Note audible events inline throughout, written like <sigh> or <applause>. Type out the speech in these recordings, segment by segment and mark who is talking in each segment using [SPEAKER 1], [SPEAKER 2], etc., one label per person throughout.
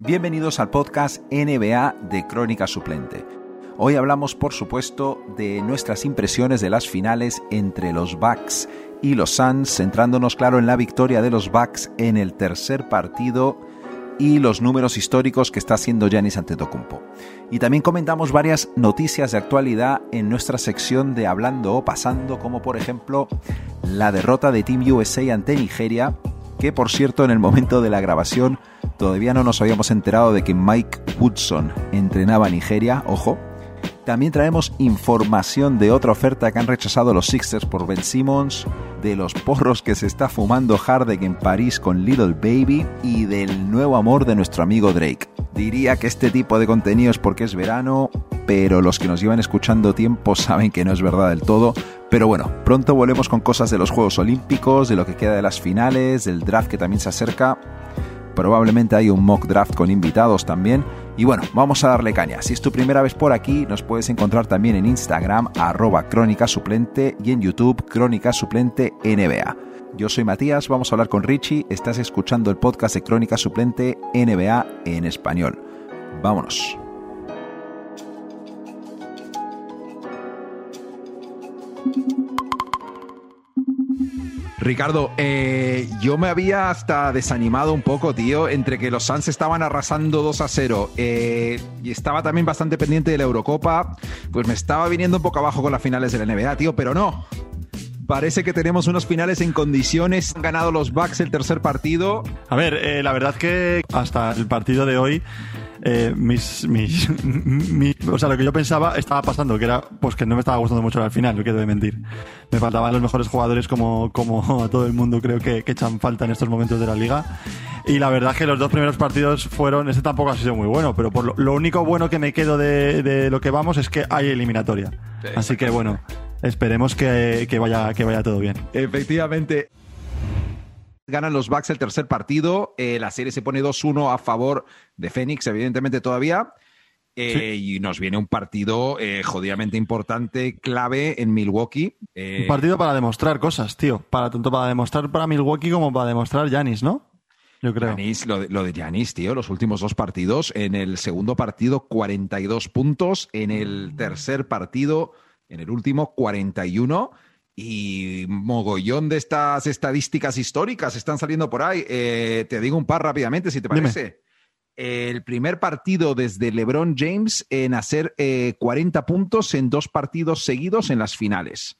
[SPEAKER 1] Bienvenidos al podcast NBA de Crónica Suplente. Hoy hablamos, por supuesto, de nuestras impresiones de las finales entre los Bucks y los Suns, centrándonos, claro, en la victoria de los Bucks en el tercer partido y los números históricos que está haciendo Giannis Antetokounmpo. Y también comentamos varias noticias de actualidad en nuestra sección de Hablando o Pasando, como por ejemplo la derrota de Team USA ante Nigeria, que por cierto en el momento de la grabación todavía no nos habíamos enterado de que Mike Woodson entrenaba a Nigeria, ojo. También traemos información de otra oferta que han rechazado los Sixers por Ben Simmons, de los porros que se está fumando Harden en París con Little Baby y del nuevo amor de nuestro amigo Drake. Diría que este tipo de contenido es porque es verano, pero los que nos llevan escuchando tiempo saben que no es verdad del todo. Pero bueno, pronto volvemos con cosas de los Juegos Olímpicos, de lo que queda de las finales, del draft que también se acerca. Probablemente hay un mock draft con invitados también. Y bueno, vamos a darle caña. Si es tu primera vez por aquí, nos puedes encontrar también en Instagram, arroba crónica suplente y en YouTube, crónica suplente NBA. Yo soy Matías, vamos a hablar con Richie. Estás escuchando el podcast de Crónica Suplente NBA en español. Vámonos. Ricardo, eh, yo me había hasta desanimado un poco, tío, entre que los Suns estaban arrasando 2 a 0 eh, y estaba también bastante pendiente de la Eurocopa, pues me estaba viniendo un poco abajo con las finales de la NBA, tío, pero no. Parece que tenemos unos finales en condiciones. Han ganado los Bucks el tercer partido.
[SPEAKER 2] A ver, eh, la verdad que hasta el partido de hoy eh, mis, mis, <laughs> o sea, lo que yo pensaba estaba pasando, que era pues que no me estaba gustando mucho al final, no quiero de mentir. Me faltaban los mejores jugadores como, como a <laughs> todo el mundo creo que, que echan falta en estos momentos de la liga. Y la verdad es que los dos primeros partidos fueron, este tampoco ha sido muy bueno, pero por lo, lo único bueno que me quedo de, de, lo que vamos es que hay eliminatoria. Así que bueno, esperemos que, que, vaya, que vaya todo bien.
[SPEAKER 1] Efectivamente. Ganan los Bucks el tercer partido. Eh, la serie se pone 2-1 a favor de Phoenix, evidentemente todavía. Eh, sí. Y nos viene un partido eh, jodidamente importante, clave en Milwaukee.
[SPEAKER 2] Un partido para demostrar cosas, tío. Para, tanto para demostrar para Milwaukee como para demostrar Yanis, ¿no? Yo creo.
[SPEAKER 1] Giannis, lo, de, lo de Yanis, tío, los últimos dos partidos. En el segundo partido, 42 puntos. En el tercer partido, en el último, 41 y mogollón de estas estadísticas históricas están saliendo por ahí. Eh, te digo un par rápidamente, si te parece. Dime. El primer partido desde LeBron James en hacer eh, 40 puntos en dos partidos seguidos en las finales.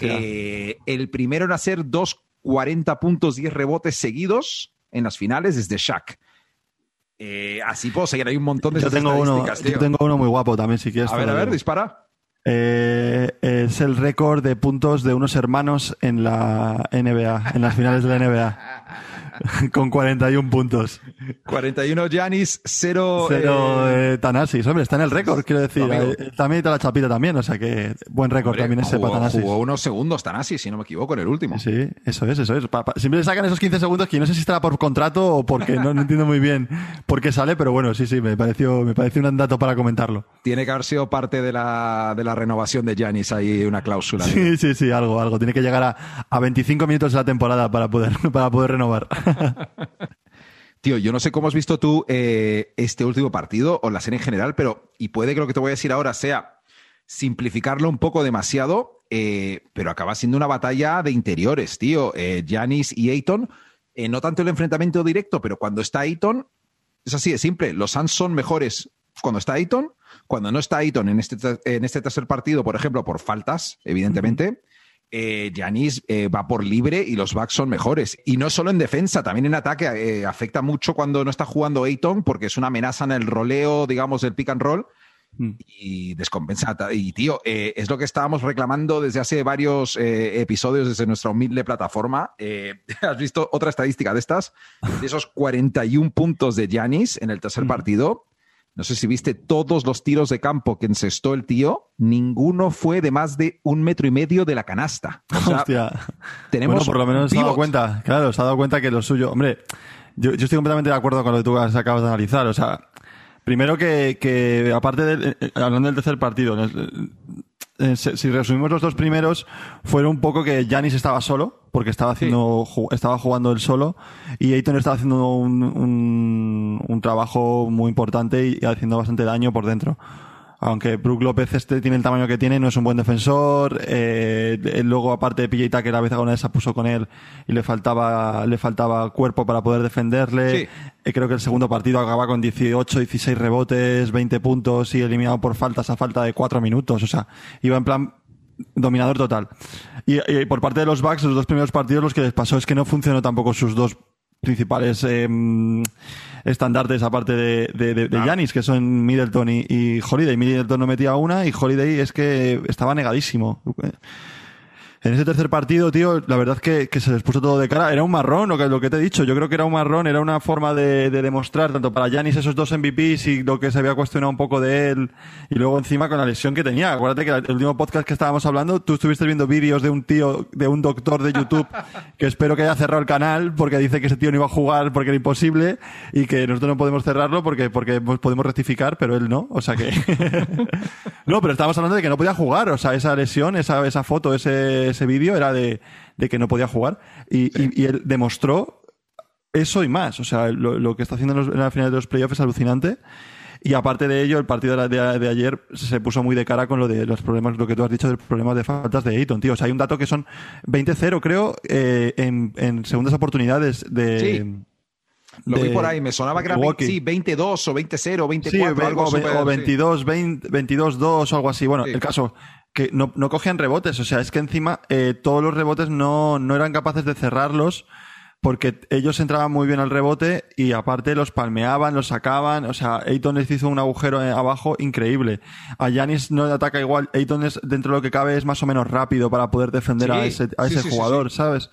[SPEAKER 1] Eh, el primero en hacer dos 40 puntos, 10 rebotes seguidos en las finales desde Shaq. Eh, así puedo seguir, hay un montón de
[SPEAKER 2] yo tengo uno,
[SPEAKER 1] tío.
[SPEAKER 2] Yo tengo uno muy guapo también, si quieres.
[SPEAKER 1] A ver, a ver, dispara.
[SPEAKER 2] Eh, es el récord de puntos de unos hermanos en la NBA, en las finales de la NBA. <laughs> Con 41 puntos.
[SPEAKER 1] 41 Giannis, 0...
[SPEAKER 2] 0 eh, Tanasis. Hombre, está en el récord, quiero decir. Eh, también está la chapita también, o sea que buen récord también ese
[SPEAKER 1] jugó,
[SPEAKER 2] para Tanasis.
[SPEAKER 1] Jugó unos segundos Tanasis, si no me equivoco, en el último.
[SPEAKER 2] Sí, eso es, eso es. Pa, pa, siempre le sacan esos 15 segundos que no sé si estará por contrato o porque no, no, <laughs> entiendo muy bien por qué sale, pero bueno, sí, sí, me pareció, me pareció un dato para comentarlo.
[SPEAKER 1] Tiene que haber sido parte de la, de la renovación de Giannis ahí, una cláusula.
[SPEAKER 2] Sí, sí, sí, algo, algo. Tiene que llegar a, a 25 minutos de la temporada para poder, <laughs> para poder renovar. <laughs>
[SPEAKER 1] Tío, yo no sé cómo has visto tú eh, este último partido o la serie en general, pero y puede que lo que te voy a decir ahora sea simplificarlo un poco demasiado, eh, pero acaba siendo una batalla de interiores, tío. Janis eh, y Ayton, no tanto el enfrentamiento directo, pero cuando está Ayton, es así de simple. Los Suns son mejores cuando está Ayton, cuando no está Ayton en este, en este tercer partido, por ejemplo, por faltas, evidentemente. Yanis eh, eh, va por libre y los Bucks son mejores. Y no solo en defensa, también en ataque eh, afecta mucho cuando no está jugando Ayton porque es una amenaza en el roleo, digamos, del pick and roll mm. y descompensa. Y tío, eh, es lo que estábamos reclamando desde hace varios episodios desde nuestra humilde plataforma. <laughs> ¿Has visto otra estadística de estas? De esos 41 puntos de Yanis en el tercer mm. partido. No sé si viste todos los tiros de campo que encestó el tío, ninguno fue de más de un metro y medio de la canasta. O sea,
[SPEAKER 2] Hostia.
[SPEAKER 1] Tenemos
[SPEAKER 2] bueno, por lo menos se ha dado cuenta, claro, se ha dado cuenta que lo suyo, hombre, yo, yo estoy completamente de acuerdo con lo que tú acabas de analizar, o sea, primero que, que aparte de, hablando del tercer partido, eh, si resumimos los dos primeros, fueron un poco que Janis estaba solo, porque estaba haciendo, estaba jugando él solo, y Ayton estaba haciendo un, un, un trabajo muy importante y haciendo bastante daño por dentro aunque Brook López este tiene el tamaño que tiene, no es un buen defensor. Eh, luego, aparte de PJ Tucker, a veces alguna vez se puso con él y le faltaba, le faltaba cuerpo para poder defenderle. Eh, creo que el segundo partido acaba con 18, 16 rebotes, 20 puntos y eliminado por faltas a falta de 4 minutos. O sea, iba en plan dominador total. Y, y, por parte de los Bucks, los dos primeros partidos, los que les pasó es que no funcionó tampoco sus dos principales eh, estandartes aparte de, de, de, Giannis, que son Middleton y, y Holiday. Middleton no metía una y Holiday es que estaba negadísimo. En ese tercer partido, tío, la verdad que, que se les puso todo de cara. Era un marrón, lo que, lo que te he dicho. Yo creo que era un marrón, era una forma de, de demostrar, tanto para Yanis esos dos MVPs y lo que se había cuestionado un poco de él, y luego encima con la lesión que tenía. Acuérdate que el último podcast que estábamos hablando, tú estuviste viendo vídeos de un tío, de un doctor de YouTube, <laughs> que espero que haya cerrado el canal, porque dice que ese tío no iba a jugar porque era imposible, y que nosotros no podemos cerrarlo porque, porque podemos rectificar, pero él no. O sea que. <laughs> <laughs> no, pero estábamos hablando de que no podía jugar. O sea, esa lesión, esa, esa foto, ese ese vídeo era de, que no podía jugar y, él demostró eso y más. O sea, lo, que está haciendo en, la final de los playoffs es alucinante. Y aparte de ello, el partido de, ayer se puso muy de cara con lo de los problemas, lo que tú has dicho, de problemas de faltas de Ayton, tío. O sea, hay un dato que son 20-0, creo, eh, en, segundas oportunidades de.
[SPEAKER 1] Sí. Lo vi por ahí, me sonaba que era 20, 22 o 20-0, 24, algo
[SPEAKER 2] o, 22, 22-2 o algo así. Bueno, el caso, que no, no cogían rebotes. O sea, es que encima eh, todos los rebotes no, no eran capaces de cerrarlos porque ellos entraban muy bien al rebote y aparte los palmeaban, los sacaban. O sea, Ayton les hizo un agujero eh, abajo increíble. A Yanis no le ataca igual. Ayton es, dentro de lo que cabe es más o menos rápido para poder defender a ese, a ese jugador, ¿sabes?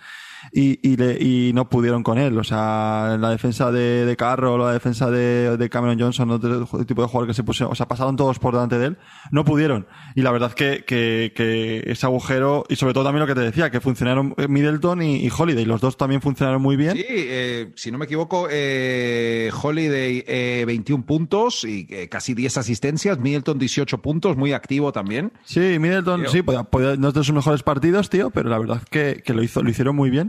[SPEAKER 2] Y, y, le, y no pudieron con él. O sea, la defensa de, de Carroll, la defensa de, de Cameron Johnson, otro tipo de jugador que se pusieron, o sea, pasaron todos por delante de él, no pudieron. Y la verdad que, que, que ese agujero, y sobre todo también lo que te decía, que funcionaron Middleton y, y Holiday, los dos también funcionaron muy bien.
[SPEAKER 1] Sí, eh, si no me equivoco, eh, Holiday eh, 21 puntos y eh, casi 10 asistencias, Middleton 18 puntos, muy activo también.
[SPEAKER 2] Sí, Middleton, sí, no es de sus mejores partidos, tío, pero la verdad que, que lo hizo, lo hicieron muy bien.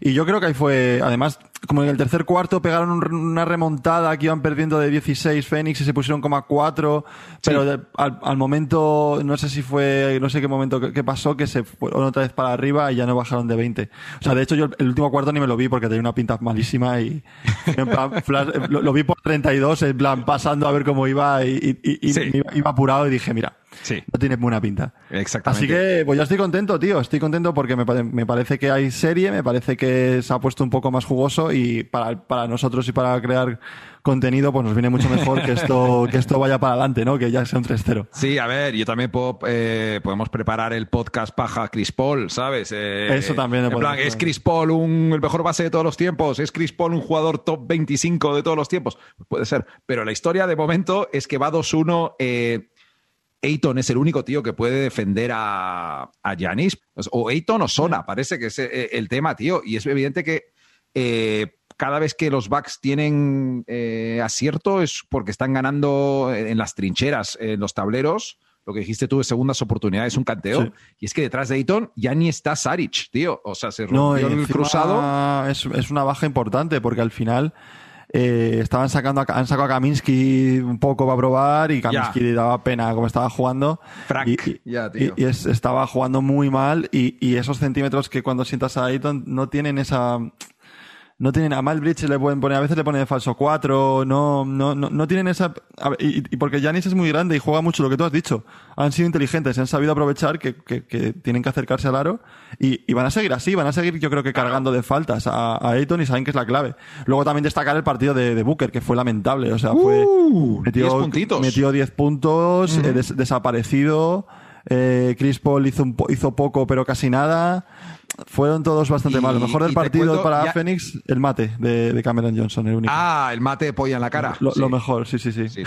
[SPEAKER 2] Y yo creo que ahí fue, además, como en el tercer cuarto pegaron una remontada que iban perdiendo de 16 Fénix y se pusieron como a 4, pero al, momento, no sé si fue, no sé qué momento que, pasó, que se fueron otra vez para arriba y ya no bajaron de 20. O sea, de hecho yo el último cuarto ni me lo vi porque tenía una pinta malísima y <laughs> lo, vi por 32, en plan pasando a ver cómo iba y, iba apurado y dije, mira, Sí. No tiene buena pinta.
[SPEAKER 1] Exactamente.
[SPEAKER 2] Así que, pues ya estoy contento, tío. Estoy contento porque me, me, parece que hay serie, me parece que se ha puesto un poco más jugoso y para, para nosotros y para crear contenido, pues nos viene mucho mejor que esto, <laughs> que esto vaya para adelante, ¿no? Que ya sea un 3-0.
[SPEAKER 1] Sí, a ver, yo también puedo, eh, podemos preparar el podcast paja Chris Paul, ¿sabes?
[SPEAKER 2] Eh, Eso también.
[SPEAKER 1] En plan, ¿es Chris Paul un, el mejor base de todos los tiempos? ¿Es Chris Paul un jugador top 25 de todos los tiempos? Pues puede ser. Pero la historia de momento es que va 2-1. Eh, Ayton es el único tío que puede defender a, a Giannis. O Ayton o Sona, parece que es eh, el tema, tío. Y es evidente que eh, cada vez que los Bucks tienen eh, acierto es porque están ganando en las trincheras, en los tableros. Lo que dijiste tú de segundas oportunidades, un canteo. Y es que detrás de Ayton ya ni está Saric, tío. O sea, se rompió el cruzado.
[SPEAKER 2] Es, es una baja importante porque al final eh, estaban sacando, a, han sacado a Kaminsky un poco para probar y Kaminsky daba pena como estaba jugando.
[SPEAKER 1] y,
[SPEAKER 2] y, estaba jugando muy mal y, y, esos centímetros que cuando sientas a Ayton no tienen esa no tienen a Malbridge le pueden poner a veces le ponen de falso 4 no no no, no tienen esa y, porque Janis es muy grande y juega mucho lo que tú has dicho. Han sido inteligentes han sabido aprovechar que, que, que tienen que acercarse al aro y, y, van a seguir así van a seguir yo creo que cargando de faltas a, a Ayton y saben que es la clave. Luego también destacar el partido de, de Booker que fue lamentable o sea fue
[SPEAKER 1] uh, metió 10 puntitos.
[SPEAKER 2] metió 10 puntos eh, desaparecido eh, Chris Paul hizo, un, hizo poco pero casi nada fueron todos bastante malos. Lo mejor del partido para Phoenix, el mate de, Cameron Johnson, el único.
[SPEAKER 1] Ah, el mate de polla en la cara.
[SPEAKER 2] Lo, mejor, sí, sí, sí.
[SPEAKER 1] Sí,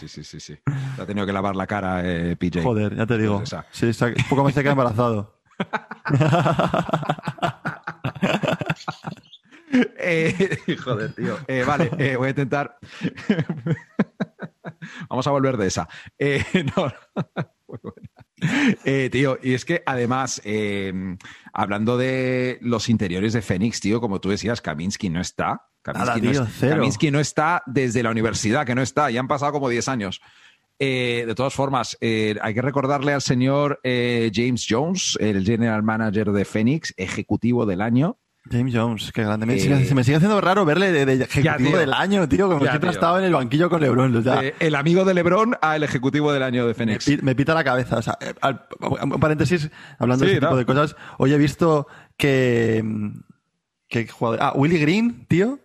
[SPEAKER 1] sí, sí, sí, sí, ha tenido que lavar la cara eh, PJ.
[SPEAKER 2] Joder, ya te digo. Pues sí, poco más se queda embarazado. <laughs> <laughs>
[SPEAKER 1] eh, joder, tío. Eh, vale, eh, voy a intentar. <laughs> Vamos a volver de esa. Eh, no. <laughs> Eh, tío, y es que además, eh, hablando de los interiores de Fénix, tío, como tú decías, Kaminsky no está. Kaminsky,
[SPEAKER 2] Nada,
[SPEAKER 1] no,
[SPEAKER 2] tío,
[SPEAKER 1] es-
[SPEAKER 2] cero.
[SPEAKER 1] Kaminsky no está desde la universidad, que no está, ya han pasado como 10 años. Eh, de todas formas, eh, hay que recordarle al señor James Jones, el general manager de Fénix, ejecutivo del año.
[SPEAKER 2] James Jones, qué grande. Me,
[SPEAKER 1] Eh,
[SPEAKER 2] sigue, se me sigue haciendo raro verle de, de ejecutivo del año, tío, como siempre ha estado en el banquillo con LeBron.
[SPEAKER 1] Eh, el amigo de LeBron al ejecutivo del año de
[SPEAKER 2] me, pi- me pita la cabeza. O sea, eh, al- un paréntesis, hablando
[SPEAKER 1] Sí,
[SPEAKER 2] de este tipo
[SPEAKER 1] no.
[SPEAKER 2] de cosas, hoy he visto que. que jugador, ah, Willy Green, tío.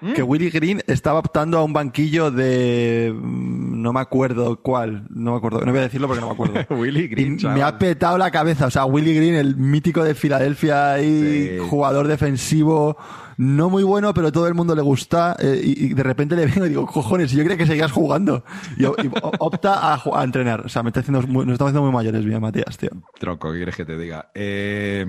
[SPEAKER 1] ¿Mm?
[SPEAKER 2] Que Willy Green estaba optando a un banquillo de. mm, No me acuerdo cuál. No me acuerdo. No voy a decirlo porque no me acuerdo. <laughs>
[SPEAKER 1] Willy
[SPEAKER 2] Y
[SPEAKER 1] Green,
[SPEAKER 2] me ha petado la cabeza. O sea, Willy Green, el mítico de Filadelfia y
[SPEAKER 1] Sí.
[SPEAKER 2] jugador defensivo, no muy bueno, pero todo el mundo le gusta. eh, y, y de repente le vengo y digo, cojones, yo creía que seguías jugando. Y, opta a, a entrenar. O sea, me está haciendo muy- nos estamos haciendo muy mayores, bien, Matías, tío.
[SPEAKER 1] Tronco, ¿qué quieres que te diga? Eh,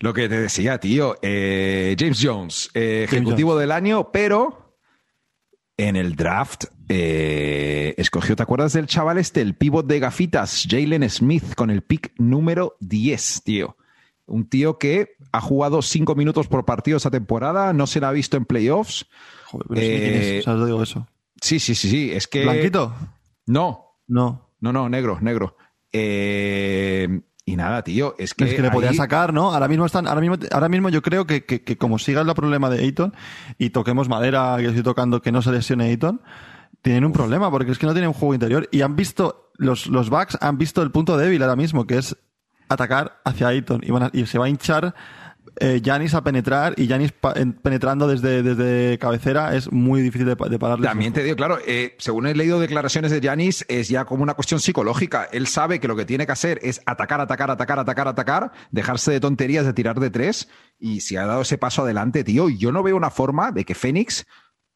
[SPEAKER 1] lo que te decía, tío, eh, James Jones, eh,
[SPEAKER 2] James
[SPEAKER 1] ejecutivo del año, pero en el draft eh, escogió, ¿te acuerdas del chaval este, el pivot de gafitas, Jalen Smith, con el pick número 10, tío? Un tío que ha jugado cinco minutos por partido esta temporada, no se la ha visto en playoffs.
[SPEAKER 2] Joder, pero sí, eso.
[SPEAKER 1] Sí, sí, sí, sí, es que...
[SPEAKER 2] ¿Blanquito?
[SPEAKER 1] No,
[SPEAKER 2] No.
[SPEAKER 1] no, no, negro, negro. Eh, y nada, tío, es que...
[SPEAKER 2] es que le podía sacar, ¿no? Ahora mismo están, ahora mismo, ahora mismo yo creo que, que, que como siga el problema de Ayton y toquemos madera, que estoy tocando que no se lesione Ayton, tienen un problema porque es que no tienen un juego interior. Y han visto, los, los Bucks han visto el punto débil ahora mismo, que es atacar hacia Ayton. Y, van a- y se va a hinchar eh, Giannis a penetrar y en- penetrando desde, desde cabecera es muy difícil de, de pararle.
[SPEAKER 1] También te digo, claro, eh, según he leído declaraciones de Yanis, es ya como una cuestión psicológica. Él sabe que lo que tiene que hacer es atacar, atacar, atacar, atacar, atacar, dejarse de tonterías de tirar de tres. Y si ha dado ese paso adelante, tío, yo no veo una forma de que Fénix,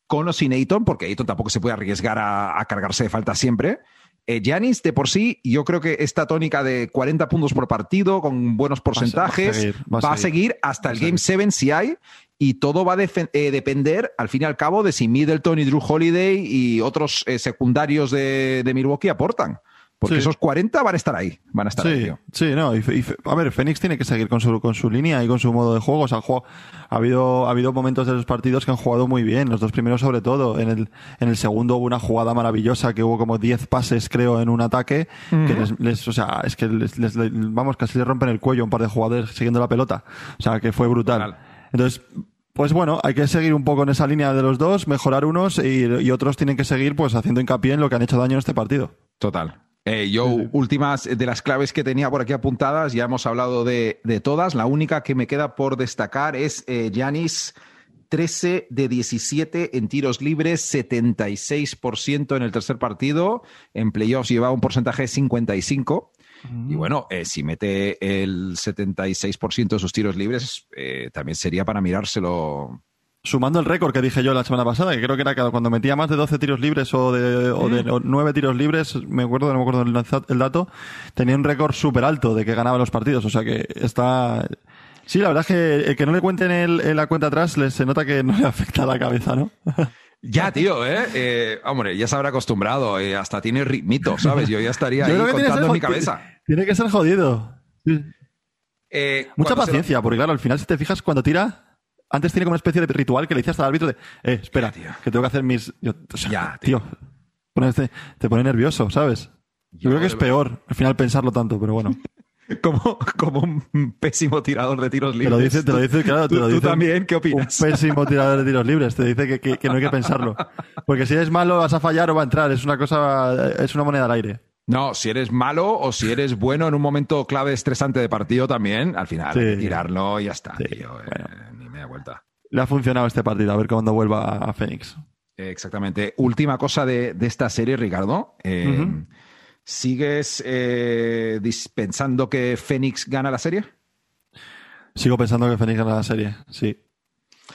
[SPEAKER 1] con o sin porque Ayton tampoco se puede arriesgar a, a cargarse de falta siempre. Eh, Giannis, de por sí, yo creo que esta tónica de 40 puntos por partido, con buenos porcentajes,
[SPEAKER 2] seguir,
[SPEAKER 1] va, a seguir hasta el Game 7 si hay, y todo va a eh, depender, al fin y al cabo, de si Middleton y Drew Holiday y otros eh, secundarios de, de Milwaukee aportan. Porque
[SPEAKER 2] Sí.
[SPEAKER 1] esos 40 van a estar ahí. Van a estar ahí,
[SPEAKER 2] Sí,
[SPEAKER 1] tío.
[SPEAKER 2] sí, no. Y, a ver, Fénix tiene que seguir con su, con su línea y con su modo de juego. O sea, ha, habido, ha habido momentos de los partidos que han jugado muy bien. Los dos primeros, sobre todo. En el, en el segundo hubo una jugada maravillosa que hubo como 10 pases, creo, en un ataque. Que les, les- o sea, es que les, vamos, casi les rompen el cuello a un par de jugadores siguiendo la pelota. O sea, que fue brutal.
[SPEAKER 1] Brutal.
[SPEAKER 2] Entonces, pues bueno, hay que seguir un poco en esa línea de los dos, mejorar unos y, y otros tienen que seguir pues haciendo hincapié en lo que han hecho daño en este partido.
[SPEAKER 1] Total. Eh, yo, últimas de las claves que tenía por aquí apuntadas, ya hemos hablado de, de todas. La única que me queda por destacar es eh, Giannis, 13 de 17 en tiros libres, 76% en el tercer partido. En playoffs llevaba un porcentaje de 55. Y bueno, eh, si mete el 76% de sus tiros libres, eh, también sería para mirárselo.
[SPEAKER 2] Sumando el récord que dije yo la semana pasada, que creo que era cuando metía más de 12 tiros libres o de, o de o 9 tiros libres, me acuerdo, no me acuerdo el, el dato, tenía un récord súper alto de que ganaba los partidos. O sea que está. Sí, la verdad es que el que no le cuenten el, en la cuenta atrás se nota que no le afecta la cabeza, ¿no? <laughs>
[SPEAKER 1] Ya, tío, ¿eh? Eh, hombre, ya se habrá acostumbrado. eh, hasta tiene ritmito, ¿sabes? Yo ya estaría <laughs>
[SPEAKER 2] Yo
[SPEAKER 1] ahí contando en mi cabeza.
[SPEAKER 2] Tiene que ser jodido.
[SPEAKER 1] Eh,
[SPEAKER 2] Mucha
[SPEAKER 1] se
[SPEAKER 2] paciencia, porque claro, al final si te fijas cuando tira, antes tiene como una especie de ritual que le dice hasta el árbitro de, eh, espera,
[SPEAKER 1] tío.
[SPEAKER 2] que tengo que hacer mis... yo- o sea,
[SPEAKER 1] Ya,
[SPEAKER 2] tío,
[SPEAKER 1] tío.
[SPEAKER 2] ponerte- te pone nervioso, ¿sabes? Yo,
[SPEAKER 1] Yo
[SPEAKER 2] creo que es peor al final pensarlo tanto, pero bueno. <laughs>
[SPEAKER 1] como, como un pésimo tirador de tiros
[SPEAKER 2] Te
[SPEAKER 1] libres.
[SPEAKER 2] lo dice, te lo dice, claro, te
[SPEAKER 1] ¿Tú,
[SPEAKER 2] lo
[SPEAKER 1] tú
[SPEAKER 2] dice.
[SPEAKER 1] también, ¿qué
[SPEAKER 2] Un
[SPEAKER 1] opinas?
[SPEAKER 2] pésimo <laughs> tirador de tiros libres. Te dice que, que- que no hay que pensarlo. Porque si eres malo vas a fallar o va a entrar. Es una cosa, es una moneda al aire.
[SPEAKER 1] No, si eres malo o si eres bueno en un momento clave estresante de partido también, al final
[SPEAKER 2] Sí.
[SPEAKER 1] tirarlo y ya está,
[SPEAKER 2] Sí,
[SPEAKER 1] tío. eh,
[SPEAKER 2] bueno.
[SPEAKER 1] Media vuelta.
[SPEAKER 2] Le ha funcionado este partido. A ver cuándo vuelva a.
[SPEAKER 1] Eh, Exactamente. Última cosa de, de esta serie, Ricardo. Eh. ¿Sigues eh, pensando que Fénix gana la serie?
[SPEAKER 2] Sigo pensando que Phoenix gana la serie. Sí.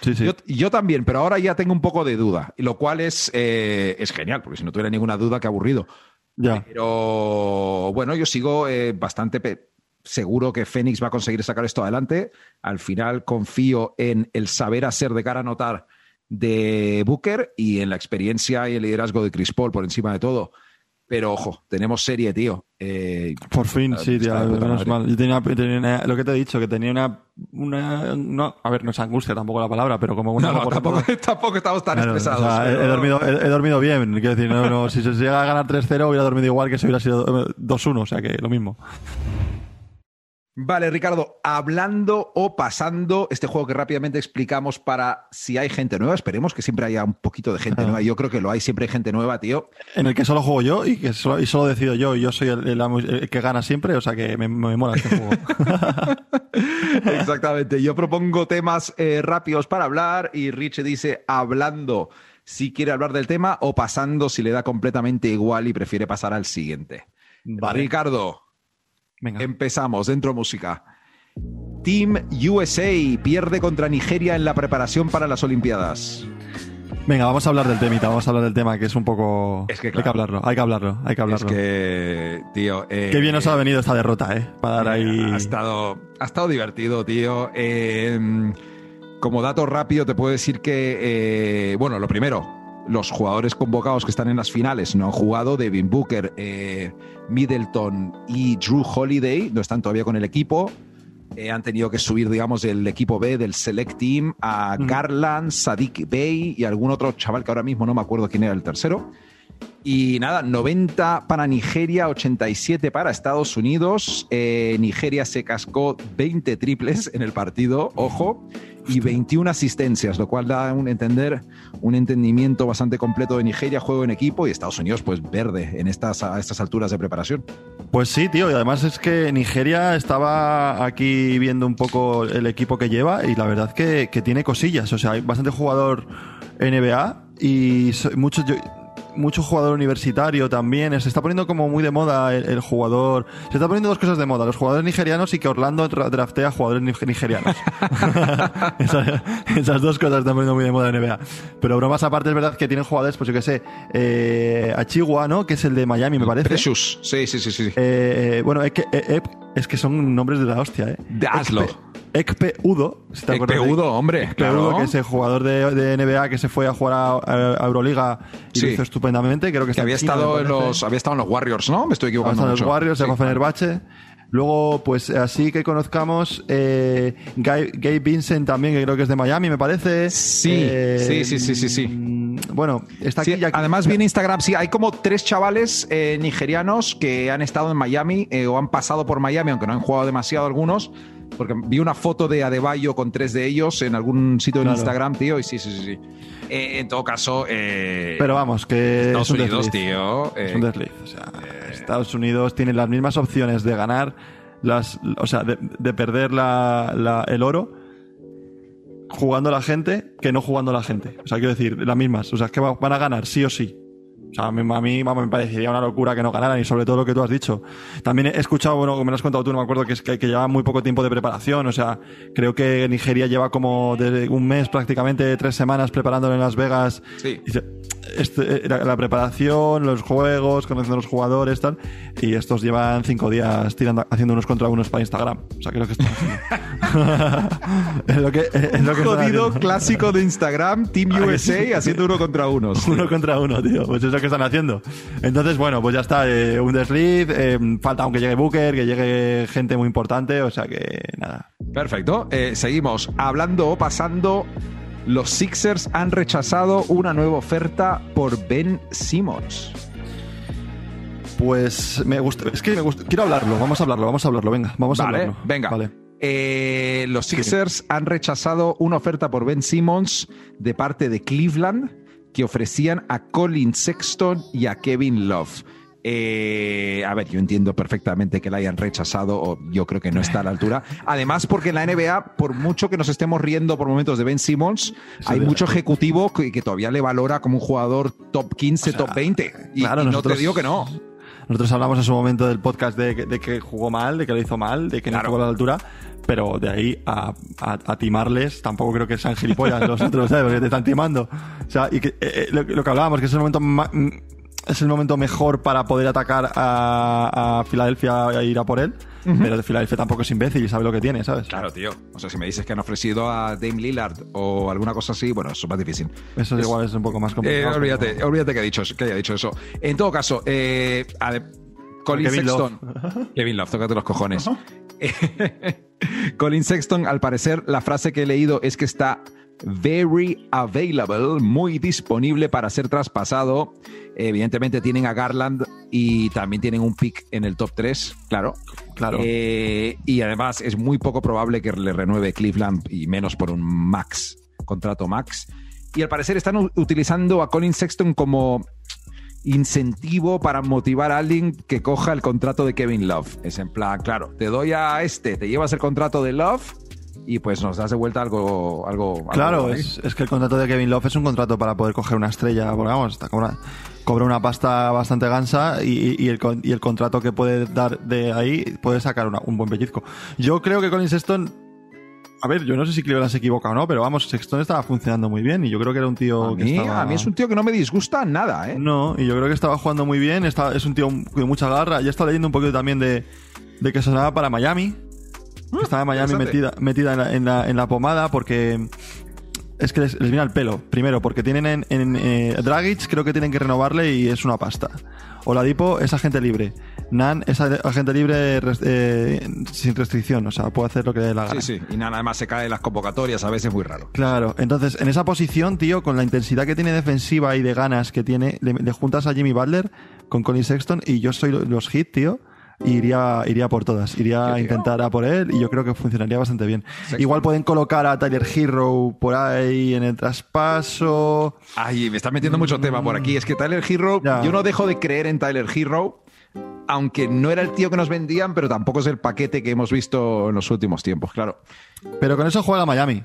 [SPEAKER 2] Sí, sí.
[SPEAKER 1] Yo, yo también, pero ahora ya tengo un poco de duda, lo cual es, eh, es genial, porque si no tuviera ninguna duda, qué aburrido.
[SPEAKER 2] Ya.
[SPEAKER 1] Pero bueno, yo sigo eh, bastante pe- seguro que Fénix va a conseguir sacar esto adelante. Al final confío en el saber hacer de cara a notar de Booker y en la experiencia y el liderazgo de Chris Paul por encima de todo. Pero ojo, tenemos serie, tío. Eh,
[SPEAKER 2] Por fin, sí, tío, menos mal. Yo tenía, tenía, lo que te he dicho, que tenía una, una no, a ver, no es angustia tampoco la palabra, pero como una...
[SPEAKER 1] No, no tampoco, <laughs> tampoco, estamos tan claro, estresados. O sea,
[SPEAKER 2] pero... he, dormido, he, he, dormido bien, quiero decir, no, no, si se llega a ganar 3-0 hubiera dormido igual que si hubiera sido 2-1, o sea que lo mismo.
[SPEAKER 1] Vale, Ricardo, hablando o pasando este juego que rápidamente explicamos para si hay gente nueva, esperemos que siempre haya un poquito de gente nueva. Yo creo que lo hay, siempre hay gente nueva, tío.
[SPEAKER 2] En el que solo juego yo y que solo, y solo decido yo y yo soy el, el, el, que gana siempre, o sea que me, me mola este juego. <laughs>
[SPEAKER 1] Exactamente, yo propongo temas eh, rápidos para hablar y Rich dice hablando si quiere hablar del tema o pasando si le da completamente igual y prefiere pasar al siguiente. Vale. Ricardo.
[SPEAKER 2] Venga.
[SPEAKER 1] Empezamos, dentro música. Team USA pierde contra Nigeria en la preparación para las Olimpiadas.
[SPEAKER 2] Venga, vamos a hablar del temita, vamos a hablar del tema que es un poco...
[SPEAKER 1] Es que,
[SPEAKER 2] claro, hay que hablarlo, hay que hablarlo, hay que hablarlo.
[SPEAKER 1] Es que, tío... Eh,
[SPEAKER 2] Qué bien nos ha venido esta derrota, ¿eh? Para dar ahí...
[SPEAKER 1] Ha estado, ha estado divertido, tío. Eh, como dato rápido te puedo decir que, eh, bueno, lo primero, los jugadores convocados que están en las finales no han jugado, Devin Booker, eh, Middleton y Drew Holiday no están todavía con el equipo. Eh, han tenido que subir, digamos, del equipo B, del Select Team, a. Garland, Sadiq Bey y algún otro chaval que ahora mismo no me acuerdo quién era el tercero. Y nada, 90 para Nigeria, 87 para Estados Unidos. Eh, Nigeria se cascó 20 triples en el partido, ojo, y 21 asistencias, lo cual da un entender, un entendimiento bastante completo de Nigeria, juego en equipo, y Estados Unidos, pues verde en estas, a estas alturas de preparación.
[SPEAKER 2] Pues sí, tío, y además es que Nigeria estaba aquí viendo un poco el equipo que lleva, y la verdad que, que tiene cosillas, o sea, hay bastante jugador NBA y muchos. Yo, mucho jugador universitario también. Se está poniendo como muy de moda el, el, jugador. Se está poniendo dos cosas de moda: los jugadores nigerianos y que Orlando draftea jugadores nigerianos. <laughs> esas, esas, dos cosas están poniendo muy de moda en NBA. Pero bromas aparte, es verdad que tienen jugadores, pues yo qué sé, eh, Achigua, ¿no? Que es el de Miami, me parece.
[SPEAKER 1] Precious. Sí, sí, sí. sí.
[SPEAKER 2] Eh, bueno, es que, eh, es que son nombres de la hostia, ¿eh?
[SPEAKER 1] De Hazlo.
[SPEAKER 2] Ekpe Udo.
[SPEAKER 1] Si te Ekpe Udo, hombre.
[SPEAKER 2] Ekpe claro. Udo, que es el jugador de, de, NBA que se fue a jugar a, a Euroliga y sí. lo hizo estupendamente. Creo que,
[SPEAKER 1] que había,
[SPEAKER 2] China,
[SPEAKER 1] estado en los, había estado en los Warriors, ¿no? Me estoy equivocando.
[SPEAKER 2] Había estado en los Warriors, se fue a Fenerbahce. Luego, pues así que conozcamos eh, Guy, Gabe Vincent también, que creo que es de Miami, me parece.
[SPEAKER 1] Sí,
[SPEAKER 2] eh,
[SPEAKER 1] sí, sí, sí, sí, sí.
[SPEAKER 2] Bueno, está aquí.
[SPEAKER 1] Sí,
[SPEAKER 2] ya...
[SPEAKER 1] Además, viene Instagram, sí, hay como tres chavales eh, nigerianos que han estado en Miami eh, o han pasado por Miami, aunque no han jugado demasiado algunos. Porque vi una foto de Adebayo con tres de ellos en algún sitio de claro. Instagram, tío, y sí, sí, sí. sí. Eh, en todo caso. Eh,
[SPEAKER 2] Pero vamos, que.
[SPEAKER 1] Estados
[SPEAKER 2] es un
[SPEAKER 1] Unidos,
[SPEAKER 2] desliz.
[SPEAKER 1] tío.
[SPEAKER 2] Es un desliz. O sea, Estados Unidos tiene las mismas opciones de ganar, las, o sea, de, de perder la, la, el oro jugando la gente que no jugando la gente. O sea, quiero decir, las mismas. O sea, es que van a ganar sí o sí. O sea, a mí, a mí vamos, me parecería una locura que no ganaran y sobre todo lo que tú has dicho. También he escuchado, bueno, me lo has contado tú, no me acuerdo, que, es que, que lleva muy poco tiempo de preparación. O sea, creo que Nigeria lleva como de un mes, prácticamente tres semanas preparándolo en Las Vegas.
[SPEAKER 1] Sí.
[SPEAKER 2] Dice, este, la, la, preparación, los juegos, conociendo a los jugadores, tal. Y estos llevan cinco días tirando, haciendo unos contra unos para Instagram. O sea, creo que están <laughs> es lo que, es lo que
[SPEAKER 1] Jodido clásico de Instagram, Team <laughs> USA haciendo uno contra uno. <laughs>
[SPEAKER 2] Uno contra uno, tío. Pues eso que están haciendo. Entonces, bueno, pues ya está. Eh, un desliz. Eh, falta aunque llegue Booker, que llegue gente muy importante. O sea que nada.
[SPEAKER 1] Perfecto. Eh, seguimos hablando o pasando. Los Sixers han rechazado una nueva oferta por Ben Simmons.
[SPEAKER 2] Pues me gusta. Es que me gusta. Quiero hablarlo. Vamos a hablarlo. Vamos a hablarlo. Venga, vamos
[SPEAKER 1] vale,
[SPEAKER 2] a hablarlo.
[SPEAKER 1] Venga.
[SPEAKER 2] Vale.
[SPEAKER 1] Eh, los Sixers sí. han rechazado una oferta por Ben Simmons de parte de Cleveland que ofrecían a Colin Sexton y a Kevin Love. Eh, a ver, yo entiendo perfectamente que la hayan rechazado, o yo creo que no está a la altura. Además, porque en la NBA, por mucho que nos estemos riendo por momentos de Ben Simmons, hay mucho ejecutivo que, que, todavía le valora como un jugador top 15, o sea, top 20. Y,
[SPEAKER 2] claro,
[SPEAKER 1] y no
[SPEAKER 2] nosotros,
[SPEAKER 1] te digo que no.
[SPEAKER 2] Nosotros hablamos en su momento del podcast de, de que jugó mal, de que lo hizo mal, de que no claro. jugó a la altura pero de ahí a, a, a, timarles, tampoco creo que sean gilipollas los otros, ¿sabes? Porque te están timando. O sea, y que, eh, lo, lo, que hablábamos, que es el momento más, es el momento mejor para poder atacar a, a Filadelfia e ir a por él. Pero de Filadelfia tampoco es imbécil y sabe lo que tiene, ¿sabes?
[SPEAKER 1] Claro, tío. O sea, si me dices que han ofrecido a Dame Lillard o alguna cosa así, bueno, eso es más difícil.
[SPEAKER 2] Eso igual es un poco más
[SPEAKER 1] Eh,
[SPEAKER 2] complicado.
[SPEAKER 1] olvídate, olvídate que, ha dicho, que haya dicho eso. En todo caso, eh, a Colin
[SPEAKER 2] Kevin
[SPEAKER 1] Sexton. <laughs> Kevin Love, tócate los cojones. <laughs> Colin Sexton, al parecer, la frase que he leído es que está very available, muy disponible para ser traspasado. Evidentemente tienen a Garland y también tienen un pick en el top 3, claro.
[SPEAKER 2] Claro.
[SPEAKER 1] Eh, y además es muy poco probable que le renueve Cleveland y menos por un max, contrato max. Y al parecer están utilizando a Colin Sexton como incentivo para motivar a alguien que coja el contrato de Kevin Love. Es en plan, claro, te doy a este, te llevas el contrato de Love y pues nos das de vuelta algo. algo
[SPEAKER 2] Claro, es, es que el contrato de Kevin Love es un contrato para poder coger una estrella, porque vamos, está cobra, cobra una pasta bastante gansa y, y el, con- y el contrato que puede dar de ahí puede sacar una- un buen pellizco. Yo creo que Colin Sexton, a ver, yo no sé si Cleveland se equivoca o no, pero vamos, Sexton estaba funcionando muy bien y yo creo que era un tío
[SPEAKER 1] A
[SPEAKER 2] que
[SPEAKER 1] mí,
[SPEAKER 2] estaba...
[SPEAKER 1] a mí es un tío que no me disgusta nada, ¿eh?
[SPEAKER 2] No, y yo creo que estaba jugando muy bien, está, es un tío de mucha garra. Ya estaba leyendo un poquito también de, de que sonaba para Miami. Que estaba Miami metida, metida en, la, en, la, en la pomada porque es que les, les viene al pelo. Primero, porque tienen en, en eh, Dragic, creo que tienen que renovarle y es una pasta. Oladipo es agente libre. Nan es agente libre eh, sin restricción, o sea, puede hacer lo que le dé la gana.
[SPEAKER 1] Sí, sí. Y nada, además se caen las convocatorias, a veces muy raro.
[SPEAKER 2] Claro, entonces en esa posición, tío, con la intensidad que tiene defensiva y de ganas que tiene, le, le juntas a Jimmy Butler con Colin Sexton y yo soy lo- los hit, tío, y iría, iría por todas, iría a intentar a por él y yo creo que funcionaría bastante bien. Igual pueden colocar a Tyler Hero por ahí en el traspaso.
[SPEAKER 1] Ay, me está metiendo mucho tema por aquí. Es que Tyler Hero,
[SPEAKER 2] Ya.
[SPEAKER 1] yo no dejo de creer en Tyler Hero, aunque no era el tío que nos vendían, pero tampoco es el paquete que hemos visto en los últimos tiempos, claro.
[SPEAKER 2] Pero con eso juega Miami.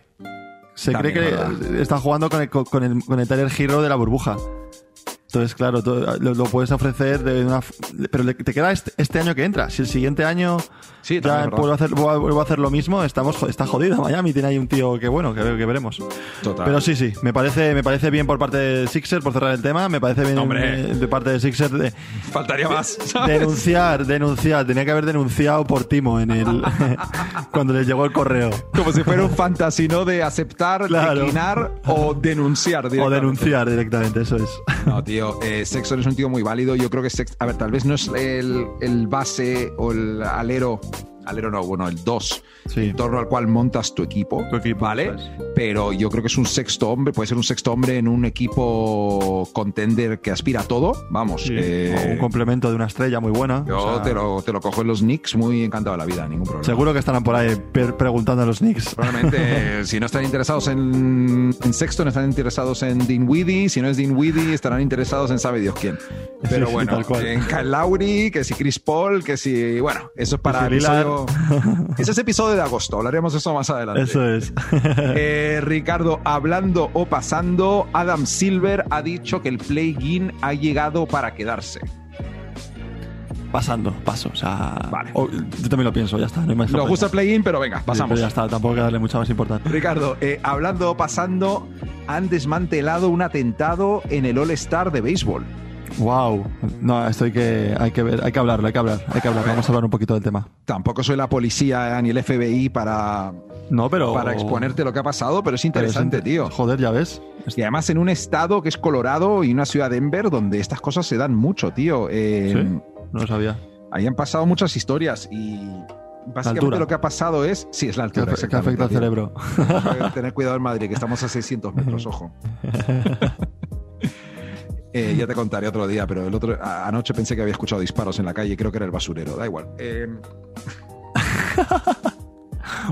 [SPEAKER 2] Se
[SPEAKER 1] También,
[SPEAKER 2] cree que
[SPEAKER 1] ¿verdad?
[SPEAKER 2] está jugando con el, con, el, con el Tyler Hero de la burbuja. Entonces, claro, todo- lo, lo puedes ofrecer de una... Pero le- te queda este, este año que entra. Si el siguiente año
[SPEAKER 1] Sí,
[SPEAKER 2] ya vuelvo a, hacer, vuelvo a hacer lo mismo, estamos, está jodido Miami. Tiene ahí un tío que bueno, que, que veremos.
[SPEAKER 1] Total.
[SPEAKER 2] Pero sí, sí, me parece, me parece bien por parte de Sixer, por cerrar el tema, me parece bien
[SPEAKER 1] Hombre.
[SPEAKER 2] eh, de parte de Sixer de,
[SPEAKER 1] Faltaría más. ¿sabes?
[SPEAKER 2] denunciar, denunciar. Tenía que haber denunciado por Timo en el <laughs> cuando les llegó el correo.
[SPEAKER 1] Como si fuera un fantasy, ¿no? De aceptar,
[SPEAKER 2] Claro.
[SPEAKER 1] declinar o denunciar.
[SPEAKER 2] O
[SPEAKER 1] directamente.
[SPEAKER 2] denunciar directamente, eso es.
[SPEAKER 1] No, tío, eh, Sexton es un tío muy válido. Yo creo que Sex, a ver, tal vez no es el, el base o el alero, alero no, bueno, el 2,
[SPEAKER 2] Sí.
[SPEAKER 1] en torno al cual montas tu equipo,
[SPEAKER 2] Tu equipo,
[SPEAKER 1] ¿vale?
[SPEAKER 2] eso es.
[SPEAKER 1] Pero yo creo que es un sexto hombre, puede ser un sexto hombre en un equipo contender que aspira a todo, vamos.
[SPEAKER 2] Sí,
[SPEAKER 1] eh,
[SPEAKER 2] o un complemento de una estrella muy buena.
[SPEAKER 1] yo
[SPEAKER 2] O sea,
[SPEAKER 1] te, lo, te lo cojo en los Knicks muy encantado de la vida, ningún problema.
[SPEAKER 2] Seguro que estarán por ahí preguntando a los Knicks.
[SPEAKER 1] Probablemente, <laughs> si no están interesados en, en Sexton, están interesados en Dinwiddie. Si no es Dinwiddie, estarán interesados en sabe Dios quién. Pero
[SPEAKER 2] Sí,
[SPEAKER 1] bueno, en Kyle Lowry, que si Chris Paul, que si. Bueno, eso es para
[SPEAKER 2] Que <laughs>
[SPEAKER 1] Ese es episodio de agosto. Hablaremos de eso más adelante.
[SPEAKER 2] Eso es. <laughs>
[SPEAKER 1] Eh, Ricardo, hablando o pasando, Adam Silver ha dicho que el play-in ha llegado para quedarse.
[SPEAKER 2] Pasando, paso. O sea,
[SPEAKER 1] Vale.
[SPEAKER 2] o- yo también lo pienso, ya está. No
[SPEAKER 1] Nos gusta el play-in, pero venga,
[SPEAKER 2] Sí,
[SPEAKER 1] pasamos.
[SPEAKER 2] pero ya está, tampoco hay que darle mucha más importancia.
[SPEAKER 1] Ricardo, eh, hablando o pasando, han desmantelado un atentado en el All-Star de béisbol.
[SPEAKER 2] Wow. No, esto hay que, hay que ver, hay que hablarlo, hay que hablar, hay que hablar. Vamos a hablar un poquito del tema.
[SPEAKER 1] Tampoco soy la policía ni el FBI para,
[SPEAKER 2] No, pero.
[SPEAKER 1] para exponerte lo que ha pasado, pero es interesante, tío.
[SPEAKER 2] Joder, ya ves.
[SPEAKER 1] Y además en un estado que es Colorado y una ciudad Denver donde estas cosas se dan mucho, tío. Eh,
[SPEAKER 2] Sí, no lo sabía.
[SPEAKER 1] Ahí han pasado muchas historias y básicamente lo que ha pasado es... Sí, es la altura.
[SPEAKER 2] que afecta al cerebro.
[SPEAKER 1] Tener cuidado en Madrid, que estamos a 600 metros, <laughs> ojo. <laughs> Eh, ya te contaré otro día, pero el otro anoche pensé que había escuchado disparos en la calle, creo que era el basurero, da igual. Eh, <laughs>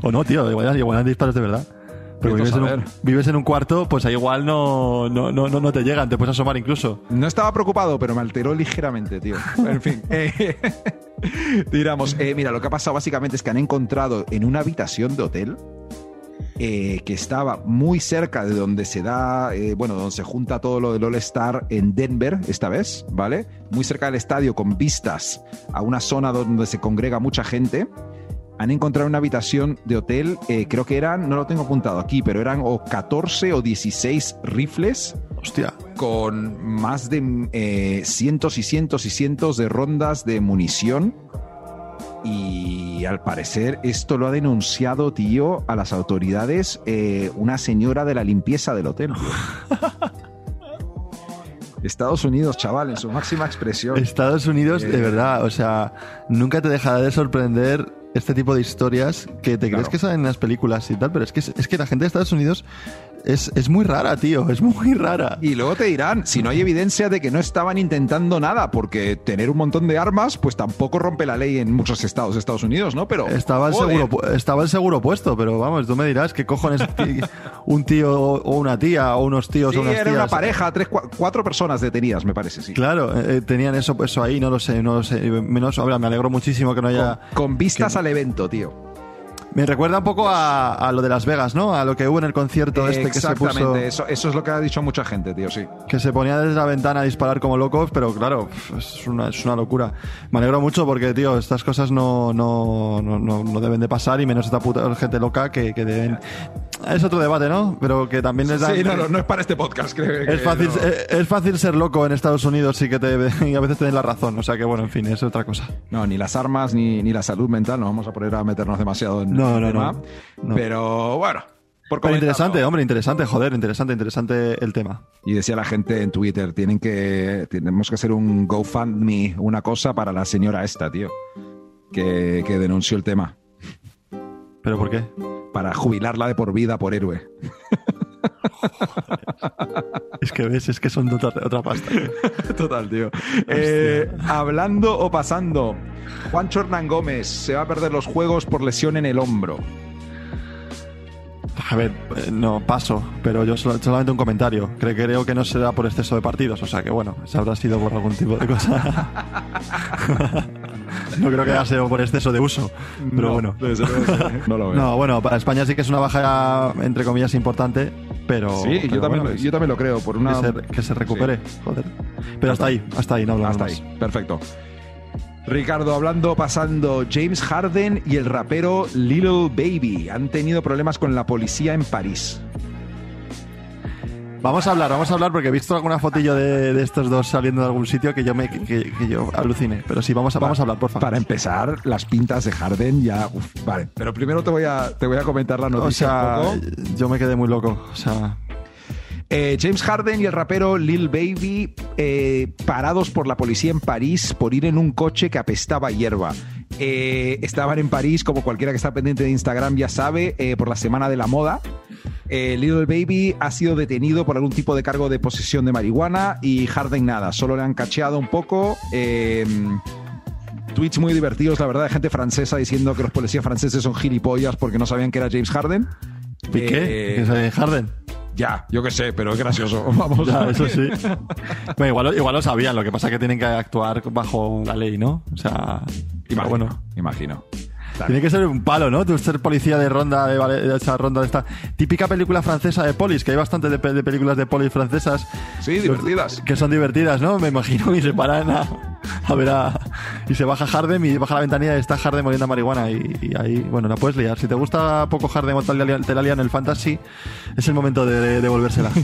[SPEAKER 2] O no, tío, igual, igual hay disparos de verdad. Pero vives en, un,
[SPEAKER 1] saber.
[SPEAKER 2] vives en un cuarto, pues ahí igual no, no, no, no, no te llegan, te puedes asomar incluso.
[SPEAKER 1] no estaba preocupado, pero me alteró ligeramente, tío. En fin. <laughs> eh, <laughs> Tiramos. Eh, mira, lo que ha pasado básicamente es que han encontrado en una habitación de hotel eh, que estaba muy cerca de donde se da, eh, bueno, donde se junta todo lo del All Star en Denver, esta vez, ¿vale? Muy cerca del estadio, con vistas a una zona donde se congrega mucha gente. han encontrado una habitación de hotel, eh, creo que eran, no lo tengo apuntado aquí, pero eran o 14 o 16 rifles.
[SPEAKER 2] Hostia.
[SPEAKER 1] Con más de eh, cientos y cientos y cientos de rondas de munición. Y al parecer esto lo ha denunciado, tío, a las autoridades eh, una señora de la limpieza del hotel. <laughs> Estados Unidos, chaval, en su máxima expresión.
[SPEAKER 2] Estados Unidos, de verdad, o sea, nunca te dejará de sorprender este tipo de historias que te crees que salen en las películas y tal, pero es que, es que la gente de Estados Unidos es, es, muy rara, tío, es muy rara.
[SPEAKER 1] Y luego te dirán, si no hay evidencia de que no estaban intentando nada, porque tener un montón de armas, pues tampoco rompe la ley en muchos estados de Estados Unidos, ¿no? Pero
[SPEAKER 2] estaba el, seguro, estaba el seguro puesto, pero vamos, tú me dirás qué cojones un tío o una tía o unos tíos o unas
[SPEAKER 1] era una pareja, tres, cuatro personas detenidas, me parece, sí.
[SPEAKER 2] Claro, eh, tenían eso, eso ahí, no lo sé, no lo sé. Menos, ahora me alegro muchísimo que no haya...
[SPEAKER 1] Con, vistas al evento, tío.
[SPEAKER 2] Me recuerda un poco a, lo de Las Vegas, ¿no? A lo que hubo en el concierto este que se puso.
[SPEAKER 1] Exactamente, eso, eso es lo que ha dicho mucha gente, tío, sí.
[SPEAKER 2] Que se ponía desde la ventana a disparar como locos, pero claro, es una, es una locura. Me alegro mucho porque, tío, estas cosas no, no, no, no deben de pasar y menos esta puta gente loca que, que deben. Es otro debate, ¿no? Pero que también les da.
[SPEAKER 1] Sí, no, no, es para este podcast, creo.
[SPEAKER 2] Es fácil, es, fácil ser loco en Estados Unidos y que te, <laughs> y a veces te den la razón. O sea que, bueno, en fin, es otra cosa.
[SPEAKER 1] No, ni las armas ni, ni la salud mental, no vamos a poner a meternos demasiado en
[SPEAKER 2] no,
[SPEAKER 1] el
[SPEAKER 2] no,
[SPEAKER 1] tema.
[SPEAKER 2] No.
[SPEAKER 1] Pero bueno. Por
[SPEAKER 2] Pero interesante, hombre, interesante, joder, interesante, interesante el tema.
[SPEAKER 1] Y decía la gente en Twitter, tienen que, tenemos que hacer un GoFundMe, una cosa para la señora esta, tío, que, que denunció el tema.
[SPEAKER 2] ¿Pero por qué?
[SPEAKER 1] Para jubilarla de por vida por héroe. <laughs>
[SPEAKER 2] Es que ves, es que son de otra, otra pasta. <laughs>
[SPEAKER 1] Total, tío. Eh, hablando o pasando, Juan Hernán Gómez se va a perder los juegos por lesión en el hombro.
[SPEAKER 2] A ver, eh, no paso, pero yo solamente un comentario. Creo, creo que no será por exceso de partidos, o sea que bueno, se habrá sido por algún tipo de cosa. <laughs> no creo que haya sido por exceso de uso, pero
[SPEAKER 1] No,
[SPEAKER 2] bueno.
[SPEAKER 1] no lo veo. <laughs>
[SPEAKER 2] No, bueno, para España sí que es una baja entre comillas importante, pero
[SPEAKER 1] sí,
[SPEAKER 2] pero
[SPEAKER 1] yo, también,
[SPEAKER 2] bueno,
[SPEAKER 1] yo también lo creo. Por una...
[SPEAKER 2] que, se, que se recupere, joder. Pero hasta ahí, hasta ahí, no hablamos
[SPEAKER 1] Hasta
[SPEAKER 2] más.
[SPEAKER 1] ahí, perfecto. Ricardo, hablando, pasando, James Harden y el rapero Little Baby han tenido problemas con la policía en París.
[SPEAKER 2] Vamos a hablar, vamos a hablar porque he visto alguna fotillo de, de estos dos saliendo de algún sitio que yo me que, que yo alucine. Pero sí, vamos a, vamos a hablar, por favor.
[SPEAKER 1] Para empezar, las pintas de Harden ya. uf, vale, pero primero te voy a, te voy a comentar la
[SPEAKER 2] O
[SPEAKER 1] noticia
[SPEAKER 2] sea,
[SPEAKER 1] un poco.
[SPEAKER 2] yo me quedé muy loco. O sea,
[SPEAKER 1] Eh, James Harden y el rapero Lil Baby eh, parados por la policía en París por ir en un coche que apestaba hierba. Eh, estaban en París, como cualquiera que está pendiente de Instagram ya sabe, por la Semana de la Moda. Lil Baby ha sido detenido por algún tipo de cargo de posesión de marihuana y Harden nada, solo le han cacheado un poco. tweets muy divertidos, la verdad, de gente francesa diciendo que los policías franceses son gilipollas porque no sabían que era James Harden. Eh,
[SPEAKER 2] ¿Que es Harden?
[SPEAKER 1] Ya, yo qué sé, pero es gracioso. <laughs> Vamos.
[SPEAKER 2] Ya, eso sí. Bueno, igual, igual lo sabían, lo que pasa es que tienen que actuar bajo la ley, ¿no? O sea,
[SPEAKER 1] Imagino,
[SPEAKER 2] bueno.
[SPEAKER 1] imagino.
[SPEAKER 2] Tiene que ser un palo, ¿no? Tú ser policía de ronda, de, de esa ronda de esta típica película francesa de polis, que hay bastante de, pe- de películas de polis francesas.
[SPEAKER 1] Sí, divertidas.
[SPEAKER 2] Que son divertidas, ¿no? Me imagino y se paran a, a ver a... Y se baja Harden y baja la ventanilla y está Harden moliendo marihuana y, y ahí, bueno, la puedes liar. Si te gusta poco Harden o te la lían- te la lían en el fantasy, es el momento de, de devolvérsela. <laughs>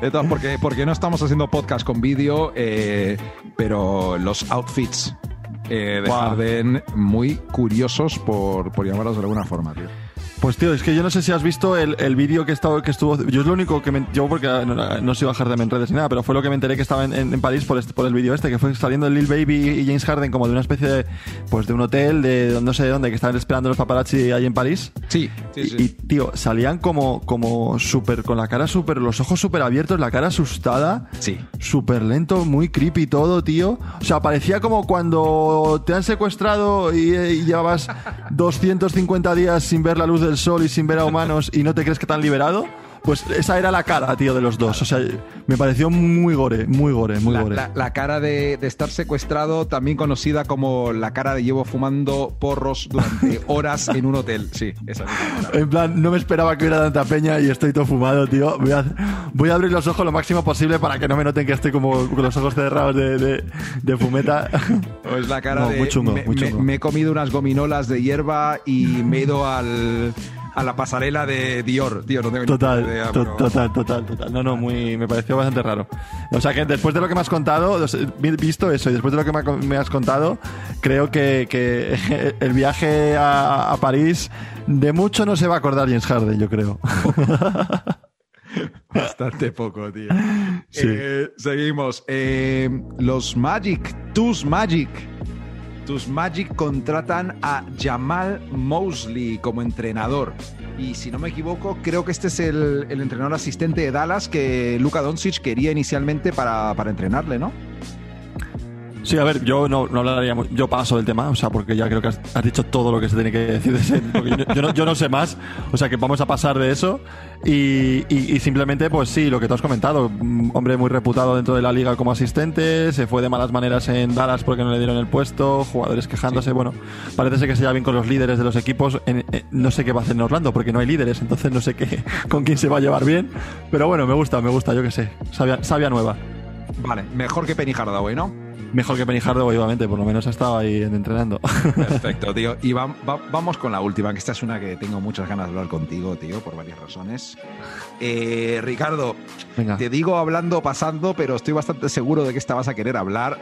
[SPEAKER 1] De todas, porque, porque no estamos haciendo podcast con vídeo, eh, pero los outfits eh, de
[SPEAKER 2] Guau.
[SPEAKER 1] Harden muy curiosos por, por llamarlos de alguna forma, tío.
[SPEAKER 2] Pues tío, es que yo no sé si has visto el, el vídeo que, estaba, que estuvo. Yo es lo único que me. Yo porque no, no soy a Harden en redes ni nada, pero fue lo que me enteré que estaba en, en- en París por, este, por el vídeo este, que fue saliendo Lil Baby y James Harden como de una especie de. Pues de un hotel, de no sé de dónde, que estaban esperando los paparazzi ahí en París.
[SPEAKER 1] Sí,
[SPEAKER 2] Y, y, tío, salían como, como súper, con la cara súper, los ojos súper abiertos, la cara asustada.
[SPEAKER 1] Sí.
[SPEAKER 2] Súper lento, muy creepy todo, tío. O sea, parecía como cuando te han secuestrado y, y llevabas <laughs> 250 días sin ver la luz del sol y sin ver a humanos y no te crees que te han liberado. Pues esa era la cara, tío, de los dos. O sea, me pareció muy gore, muy gore, muy
[SPEAKER 1] la,
[SPEAKER 2] gore.
[SPEAKER 1] La, la cara de, de, estar secuestrado, también conocida como la cara de llevo fumando porros durante <laughs> horas en un hotel. Sí, esa misma
[SPEAKER 2] En plan, no me esperaba que hubiera tanta peña y estoy todo fumado, tío. Voy a, voy a abrir los ojos lo máximo posible para que no me noten que estoy como con los ojos cerrados de, de, de fumeta. <laughs>
[SPEAKER 1] Pues la cara
[SPEAKER 2] No,
[SPEAKER 1] de.
[SPEAKER 2] muy chungo,
[SPEAKER 1] me,
[SPEAKER 2] muy
[SPEAKER 1] me-
[SPEAKER 2] chungo.
[SPEAKER 1] me he comido unas gominolas de hierba y me he ido al, a la pasarela de Dior. Tío, no tengo ni
[SPEAKER 2] Total,
[SPEAKER 1] puta idea, pero-
[SPEAKER 2] total, total, total. No, no, muy, me pareció bastante raro. O sea que después de lo que me has contado, visto eso y después de lo que me, ha- me has contado, creo que, que <laughs> el viaje a, a París de mucho no se va a acordar James Harden, yo creo. <laughs>
[SPEAKER 1] Bastante poco, tío.
[SPEAKER 2] Sí.
[SPEAKER 1] Eh, seguimos. Eh, los Magic, tus Magic. Tus Magic contratan a Jamal Mosley como entrenador. Y si no me equivoco, creo que este es el, el entrenador asistente de Dallas que Luka Doncic quería inicialmente para, para entrenarle, ¿no?
[SPEAKER 2] Sí, a ver, yo no, no hablaría, yo paso del tema, o sea, porque ya creo que has, has dicho todo lo que se tiene que decir de ese, porque yo, yo no, yo no sé más, o sea, que vamos a pasar de eso y, y- y simplemente, pues sí, lo que tú has comentado, un hombre muy reputado dentro de la liga como asistente, se fue de malas maneras en Dallas porque no le dieron el puesto, jugadores quejándose, bueno, parece ser que se lleva bien con los líderes de los equipos, en- en- no sé qué va a hacer en Orlando porque no hay líderes, entonces no sé qué, <laughs> con quién se va a llevar bien, pero bueno, me gusta, me gusta, yo qué sé, sabia, sabia nueva.
[SPEAKER 1] Vale, mejor que Penny Hardaway, ¿no?
[SPEAKER 2] Mejor que Hardaway, obviamente, por lo menos ha estado ahí entrenando.
[SPEAKER 1] Perfecto, tío. <laughs> Y va- va- vamos con la última, que esta es una que tengo muchas ganas de hablar contigo, tío, por varias razones. Eh, Ricardo,
[SPEAKER 2] Venga.
[SPEAKER 1] te digo hablando pasando, pero estoy bastante seguro de que esta vas a querer hablar.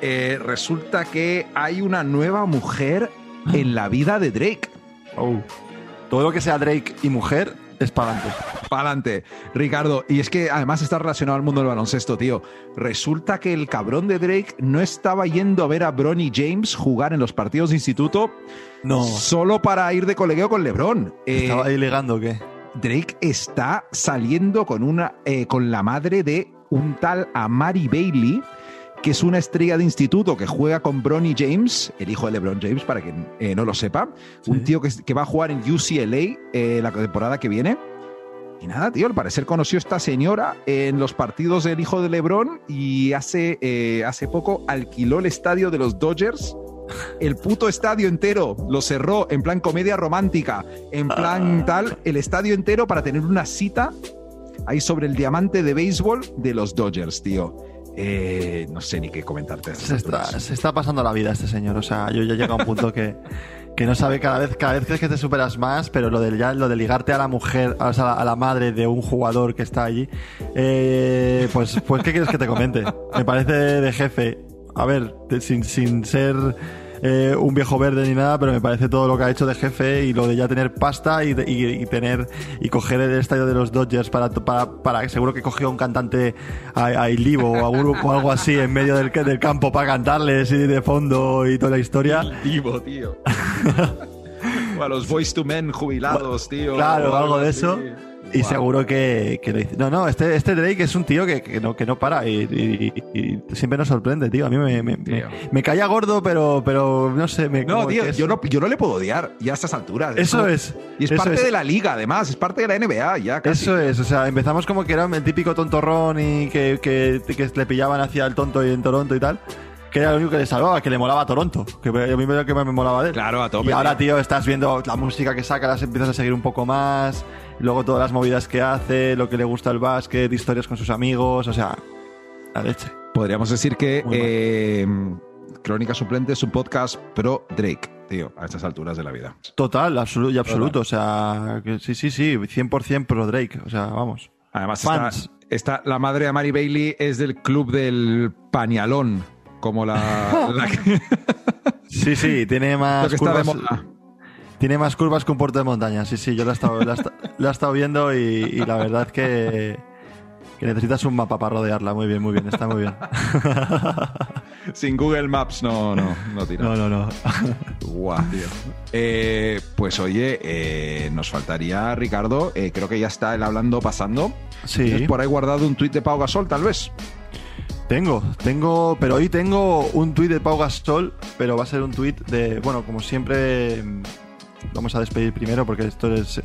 [SPEAKER 1] Eh, resulta que hay una nueva mujer en la vida de Drake.
[SPEAKER 2] Oh. Todo lo que sea Drake y mujer es para adelante.
[SPEAKER 1] Para adelante, Ricardo. Y es que además está relacionado al mundo del baloncesto, tío. Resulta que el cabrón de Drake no estaba yendo a ver a Bronny James jugar en los partidos de instituto
[SPEAKER 2] No.
[SPEAKER 1] solo para ir de colegueo con LeBron. Eh,
[SPEAKER 2] ¿Estaba ahí ligando o qué?
[SPEAKER 1] Drake está saliendo con una eh, con la madre de un tal Amari Bailey, que es una estrella de instituto que juega con Bronny James, el hijo de LeBron James, para quien eh, no lo sepa. Un tío que, que va a jugar en UCLA eh, la temporada que viene. Y nada, tío, al parecer conoció a esta señora en los partidos del hijo de LeBron y hace, eh, hace poco alquiló el estadio de los Dodgers. El puto estadio entero lo cerró en plan comedia romántica, en plan tal, el estadio entero para tener una cita ahí sobre el diamante de béisbol de los Dodgers, tío. Eh, no sé ni qué comentarte.
[SPEAKER 2] Se está, pasando la vida este señor. O sea, yo ya llega a un punto que, que no sabe cada vez, cada vez crees que te superas más, pero lo de, ya, lo de ligarte a la mujer, o sea, a la madre de un jugador que está allí, eh, pues, pues, ¿qué quieres que te comente? Me parece de jefe. A ver, sin, sin ser eh, un viejo verde ni nada, pero me parece todo lo que ha hecho de jefe y lo de ya tener pasta y, y- y tener y coger el estadio de los Dodgers para, para, para seguro que cogió un cantante a, a o, a o algo así en medio del, del campo para cantarles y de fondo y toda la historia.
[SPEAKER 1] Vivo, tío. <laughs> o a los Voice to Men jubilados, tío.
[SPEAKER 2] Claro, algo de
[SPEAKER 1] así.
[SPEAKER 2] eso. Y
[SPEAKER 1] Guau.
[SPEAKER 2] seguro que, que lo hice. No, no, este, este Drake es un tío que, que no, que no para y, y- y siempre nos sorprende, tío. A mí me, me, me, me caía gordo, pero, pero no sé. Me,
[SPEAKER 1] No, tío,
[SPEAKER 2] es-
[SPEAKER 1] yo no, yo no le puedo odiar ya a estas alturas.
[SPEAKER 2] Eso
[SPEAKER 1] como-
[SPEAKER 2] es.
[SPEAKER 1] Y es parte
[SPEAKER 2] es.
[SPEAKER 1] de la liga, además, es parte de la NBA, ya casi.
[SPEAKER 2] Eso es, o sea, empezamos como que era el típico tontorrón y que, que, que le pillaban hacia el tonto y en Toronto y tal. Que era lo único que le salvaba, que le molaba a Toronto. Que a mí me que me molaba de él.
[SPEAKER 1] Claro, a tope,
[SPEAKER 2] Y ahora,
[SPEAKER 1] tío.
[SPEAKER 2] estás viendo la música que saca, las empiezas a seguir un poco más. Luego todas las movidas que hace, lo que le gusta el básquet, historias con sus amigos, o sea, la leche.
[SPEAKER 1] Podríamos decir que eh, Crónica Suplente es un podcast pro Drake, tío, a estas alturas de la vida.
[SPEAKER 2] Total, absoluto y absoluto. O sea, que sí, sí, sí, 100% pro Drake. O sea, vamos.
[SPEAKER 1] Además,
[SPEAKER 2] Fans.
[SPEAKER 1] está, está- la madre de Mary Bailey es del club del pañalón, como la, <laughs> la que,
[SPEAKER 2] Sí, sí, tiene más curvas. Tiene más curvas que un puerto de montaña. Sí, sí, yo la he estado, la he esta- la he estado viendo y, y la verdad es que, que necesitas un mapa para rodearla. Muy bien, muy bien, está muy bien. <laughs>
[SPEAKER 1] Sin Google Maps no, no, no tira.
[SPEAKER 2] No, no, no.
[SPEAKER 1] Guau, tío. Eh, pues oye, eh, nos faltaría Ricardo. eh, creo que ya está el hablando pasando.
[SPEAKER 2] Sí,
[SPEAKER 1] Tienes por ahí guardado un tuit de Pau Gasol, tal vez.
[SPEAKER 2] Tengo, tengo, pero hoy tengo un tuit de Pau Gasol, pero va a ser un tuit de, bueno, como siempre, mm, vamos a despedir primero porque esto es... eh,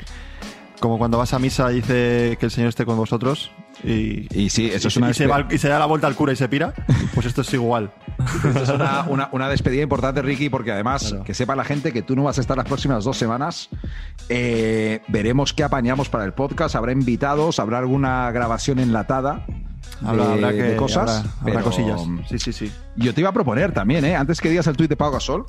[SPEAKER 2] como cuando vas a misa y dice que el Señor esté con vosotros y,
[SPEAKER 1] Y sí, eso
[SPEAKER 2] y
[SPEAKER 1] es una
[SPEAKER 2] y se, va- y se da la vuelta al cura y se pira, pues esto es igual. <laughs>
[SPEAKER 1] Esto es una, una- una despedida importante, Ricky, porque además,
[SPEAKER 2] Claro.
[SPEAKER 1] que sepa la gente que tú no vas a estar las próximas dos semanas. Eh, veremos qué apañamos para el podcast. Habrá invitados, habrá alguna grabación enlatada.
[SPEAKER 2] Habrá,
[SPEAKER 1] de,
[SPEAKER 2] habrá que,
[SPEAKER 1] de cosas.
[SPEAKER 2] habrá- habrá
[SPEAKER 1] pero
[SPEAKER 2] cosillas. Sí, sí, sí.
[SPEAKER 1] Yo te iba a proponer también, ¿eh? antes que digas el tuit de Pau Gasol,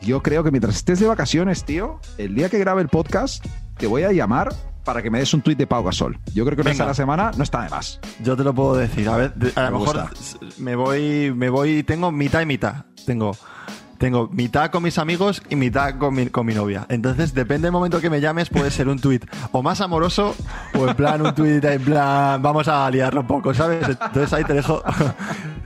[SPEAKER 1] yo creo que mientras estés de vacaciones, tío, el día que grabe el podcast, te voy a llamar para que me des un tuit de Pau Gasol. Yo creo que una vez a la semana no está de más.
[SPEAKER 2] Yo te lo puedo decir. A ver, a
[SPEAKER 1] Me
[SPEAKER 2] lo mejor
[SPEAKER 1] gusta.
[SPEAKER 2] me voy, me voy, tengo mitad y mitad. Tengo, tengo mitad con mis amigos y mitad con mi, con mi novia. Entonces, depende del momento que me llames, puede ser un tuit o más amoroso o en plan un tuit en plan vamos a liarlo un poco, ¿sabes? Entonces ahí te dejo,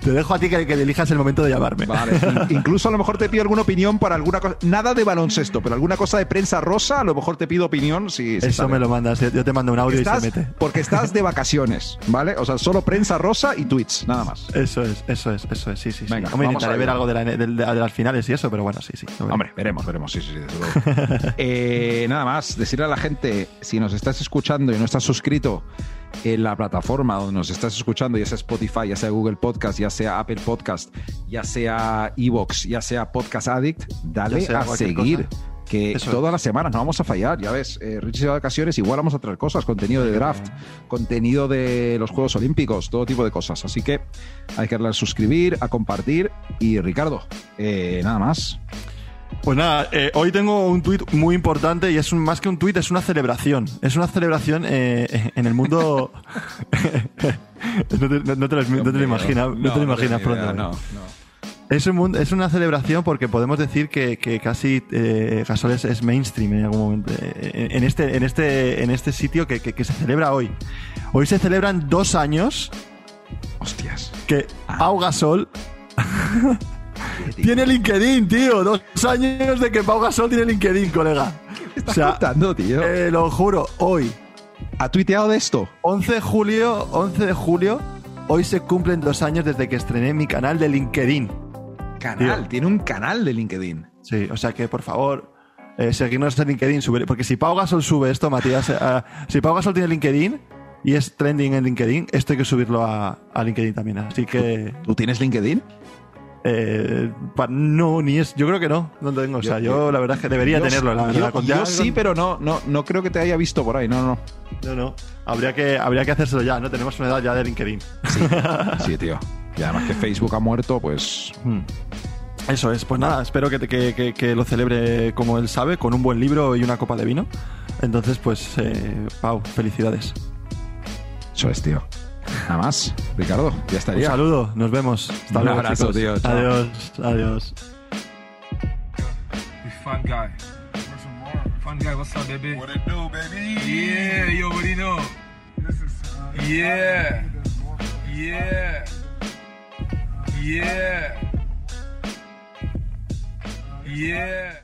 [SPEAKER 2] te dejo a ti que, que elijas el momento de llamarme.
[SPEAKER 1] Vale. In- <laughs> Incluso a lo mejor te pido alguna opinión para alguna cosa. Nada de baloncesto, pero alguna cosa de prensa rosa, a lo mejor te pido opinión si. si
[SPEAKER 2] Eso me lo mandas. Yo te mando un audio
[SPEAKER 1] Estás-
[SPEAKER 2] y se mete.
[SPEAKER 1] porque estás de vacaciones, ¿vale? O sea, solo prensa rosa y tweets, nada más.
[SPEAKER 2] Eso es, eso es, eso es. Sí, sí, sí.
[SPEAKER 1] Venga,
[SPEAKER 2] Hombre,
[SPEAKER 1] vamos a
[SPEAKER 2] ver algo de, la- de- de- de las finales y eso, pero bueno, sí, sí.
[SPEAKER 1] Hombre, veremos, veremos, sí, sí, sí. <laughs> Eh, nada más, decirle a la gente, si nos estás escuchando y no estás suscrito en la plataforma donde nos estás escuchando, ya sea Spotify, ya sea Google Podcast, ya sea Apple Podcast, ya sea Evox, ya sea Podcast Addict, dale a seguir.
[SPEAKER 2] cosa.
[SPEAKER 1] Que
[SPEAKER 2] Eso
[SPEAKER 1] todas las semanas no vamos a fallar, ya ves. Eh, Richie se va de vacaciones, igual vamos a traer cosas, contenido de draft, contenido de los Juegos Olímpicos, todo tipo de cosas. Así que hay que darle a suscribir, a compartir. Y Ricardo, eh, nada más.
[SPEAKER 2] Pues nada, eh, hoy tengo un tuit muy importante y es un- más que un tuit, es una celebración. Es una celebración eh, en el mundo. <laughs> no, te, no- no te lo, no te lo imaginas, no, te lo imaginas pronto. ¿eh?
[SPEAKER 1] No, no.
[SPEAKER 2] Es, un es una celebración porque podemos decir que, que casi eh, Gasol es, mainstream en algún momento. eh, En este, en este, en este sitio que, que- que se celebra hoy. Hoy se celebran dos años
[SPEAKER 1] Hostias.
[SPEAKER 2] que Pau Gasol tiene LinkedIn, tío. Dos años de que Pau Gasol tiene LinkedIn, colega.
[SPEAKER 1] ¿Qué estás
[SPEAKER 2] O sea,
[SPEAKER 1] contando, tío?
[SPEAKER 2] Eh, lo juro, hoy,
[SPEAKER 1] ¿Ha tuiteado de esto?
[SPEAKER 2] 11 de julio, 11 de julio, hoy se cumplen dos años desde que estrené mi canal de LinkedIn.
[SPEAKER 1] Canal,
[SPEAKER 2] Tío.
[SPEAKER 1] tiene un canal de LinkedIn.
[SPEAKER 2] Sí, o sea que por favor, eh, seguirnos en LinkedIn, subir- porque si Pau Gasol sube esto, Matías, eh, si Pau Gasol tiene LinkedIn y es trending en LinkedIn, esto hay que subirlo a, a LinkedIn también. Así que
[SPEAKER 1] ¿Tú tienes LinkedIn?
[SPEAKER 2] Eh, no, ni es, yo creo que no, no lo tengo. O sea,
[SPEAKER 1] Yo-
[SPEAKER 2] yo, la verdad es que debería
[SPEAKER 1] Yo-
[SPEAKER 2] tenerlo, la verdad.
[SPEAKER 1] Yo, sí, pero no, no, no creo que te haya visto por ahí. No, no.
[SPEAKER 2] No, no. Habría que, habría que hacérselo ya, ¿no? Tenemos una edad ya de LinkedIn.
[SPEAKER 1] Sí, <laughs> sí, tío. Y además que Facebook ha muerto, pues.
[SPEAKER 2] Hmm. Eso es, pues nada, espero que- que- que lo celebre como él sabe, con un buen libro y una copa de vino. Entonces, pues, eh, Pau, felicidades.
[SPEAKER 1] Eso es, tío. Nada más. Ricardo, ya
[SPEAKER 2] Un
[SPEAKER 1] estaría.
[SPEAKER 2] saludo, nos vemos. Hasta
[SPEAKER 1] Un
[SPEAKER 2] luego,
[SPEAKER 1] abrazo,
[SPEAKER 2] chicos.
[SPEAKER 1] tío, chao.
[SPEAKER 2] Adiós, adiós.
[SPEAKER 3] Fun guy. Fun guy, what's up, baby?
[SPEAKER 4] What it do, baby?
[SPEAKER 3] Yeah, you already know. Yeah. Yeah. Yeah. Yeah.